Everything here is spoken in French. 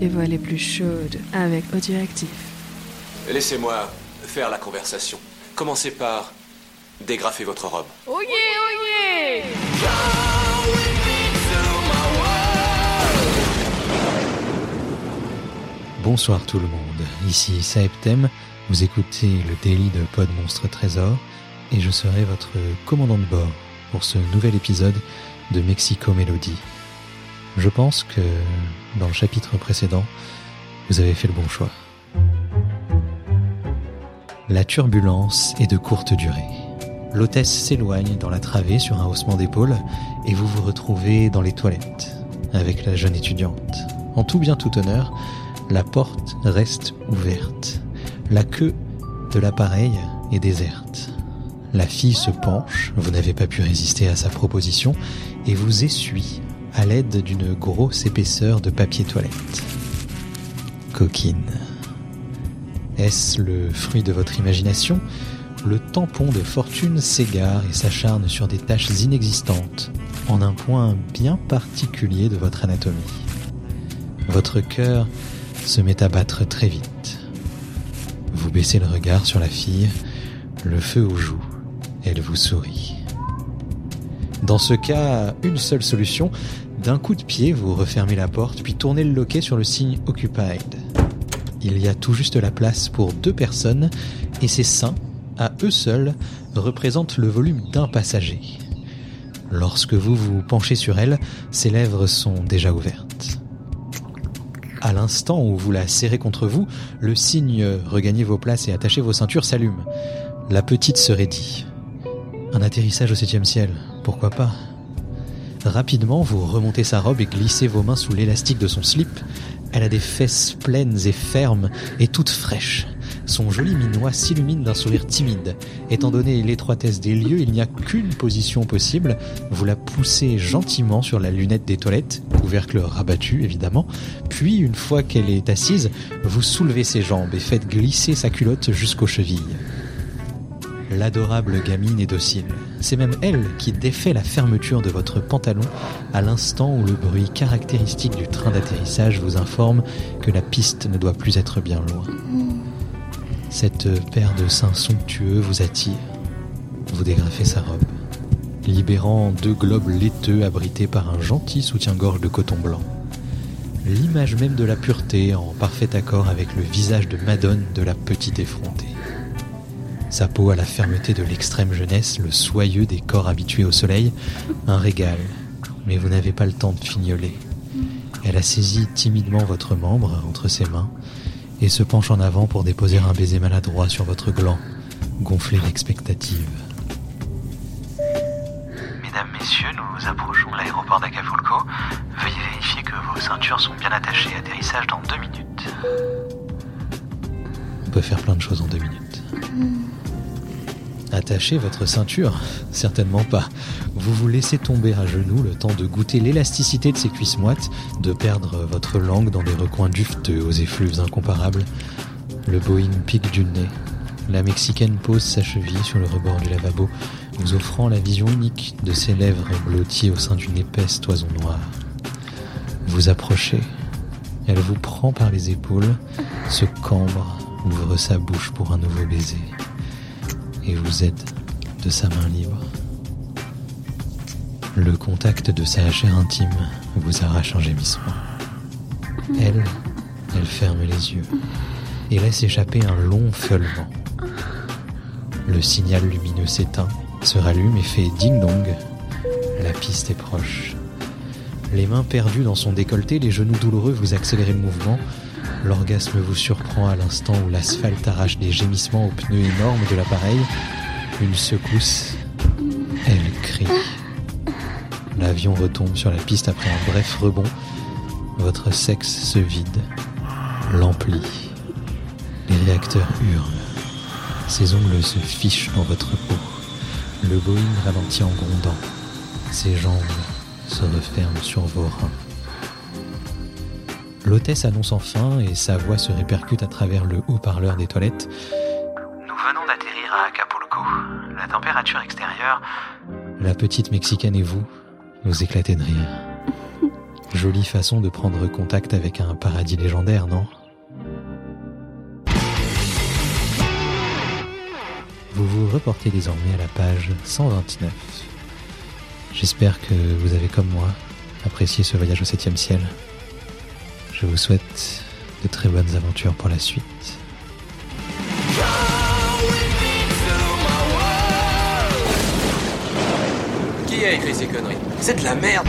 les voix les plus chaudes avec Audioactif. Laissez-moi faire la conversation. Commencez par dégrafer votre robe. Oh yeah, oh yeah Bonsoir tout le monde, ici Saeptem, vous écoutez le Daily de Pod Monstre Trésor et je serai votre commandant de bord pour ce nouvel épisode de Mexico Melody. Je pense que dans le chapitre précédent, vous avez fait le bon choix. La turbulence est de courte durée. L'hôtesse s'éloigne dans la travée sur un haussement d'épaule et vous vous retrouvez dans les toilettes avec la jeune étudiante. En tout bien tout honneur, la porte reste ouverte. La queue de l'appareil est déserte. La fille se penche, vous n'avez pas pu résister à sa proposition, et vous essuie à l'aide d'une grosse épaisseur de papier toilette. Coquine. Est-ce le fruit de votre imagination? Le tampon de fortune s'égare et s'acharne sur des taches inexistantes, en un point bien particulier de votre anatomie. Votre cœur se met à battre très vite. Vous baissez le regard sur la fille, le feu aux joues, elle vous sourit. Dans ce cas, une seule solution, d'un coup de pied, vous refermez la porte, puis tournez le loquet sur le signe Occupied. Il y a tout juste la place pour deux personnes, et ces seins, à eux seuls, représentent le volume d'un passager. Lorsque vous vous penchez sur elle, ses lèvres sont déjà ouvertes. À l'instant où vous la serrez contre vous, le signe Regagnez vos places et attachez vos ceintures s'allume. La petite se raidit. Un atterrissage au septième ciel, pourquoi pas? Rapidement, vous remontez sa robe et glissez vos mains sous l'élastique de son slip. Elle a des fesses pleines et fermes et toutes fraîches. Son joli minois s'illumine d'un sourire timide. Étant donné l'étroitesse des lieux, il n'y a qu'une position possible. Vous la poussez gentiment sur la lunette des toilettes, couvercle rabattu évidemment, puis une fois qu'elle est assise, vous soulevez ses jambes et faites glisser sa culotte jusqu'aux chevilles. L'adorable gamine est docile. C'est même elle qui défait la fermeture de votre pantalon à l'instant où le bruit caractéristique du train d'atterrissage vous informe que la piste ne doit plus être bien loin. Cette paire de seins somptueux vous attire. Vous dégrafez sa robe, libérant deux globes laiteux abrités par un gentil soutien-gorge de coton blanc. L'image même de la pureté en parfait accord avec le visage de Madone de la petite effrontée. Sa peau a la fermeté de l'extrême jeunesse, le soyeux des corps habitués au soleil, un régal, mais vous n'avez pas le temps de fignoler. Elle a saisi timidement votre membre entre ses mains et se penche en avant pour déposer un baiser maladroit sur votre gland, gonflé d'expectative. Mesdames, Messieurs, nous approchons de l'aéroport d'Acapulco. Veuillez vérifier que vos ceintures sont bien attachées. Atterrissage dans deux minutes. On peut faire plein de choses en deux minutes. Attachez votre ceinture Certainement pas. Vous vous laissez tomber à genoux le temps de goûter l'élasticité de ses cuisses moites, de perdre votre langue dans des recoins dufteux aux effluves incomparables. Le Boeing pique du nez. La Mexicaine pose sa cheville sur le rebord du lavabo, vous offrant la vision unique de ses lèvres blotties au sein d'une épaisse toison noire. Vous approchez. Elle vous prend par les épaules, se cambre, ouvre sa bouche pour un nouveau baiser vous aide de sa main libre. Le contact de sa chair intime vous arrache un gémissement. Elle, elle ferme les yeux et laisse échapper un long feulement. Le signal lumineux s'éteint, se rallume et fait ding-dong. La piste est proche. Les mains perdues dans son décolleté, les genoux douloureux, vous accélérez le mouvement. L'orgasme vous surprend à l'instant où l'asphalte arrache des gémissements aux pneus énormes de l'appareil. Une secousse. Elle crie. L'avion retombe sur la piste après un bref rebond. Votre sexe se vide, l'emplit. Les réacteurs hurlent. Ses ongles se fichent dans votre peau. Le Boeing ralentit en grondant. Ses jambes se referment sur vos reins. L'hôtesse annonce enfin et sa voix se répercute à travers le haut-parleur des toilettes. Nous venons d'atterrir à Acapulco. La température extérieure. La petite Mexicaine et vous, vous éclatez de rire. Jolie façon de prendre contact avec un paradis légendaire, non? Vous vous reportez désormais à la page 129. J'espère que vous avez comme moi apprécié ce voyage au septième ciel. Je vous souhaite de très bonnes aventures pour la suite. Qui a écrit ces conneries? C'est de la merde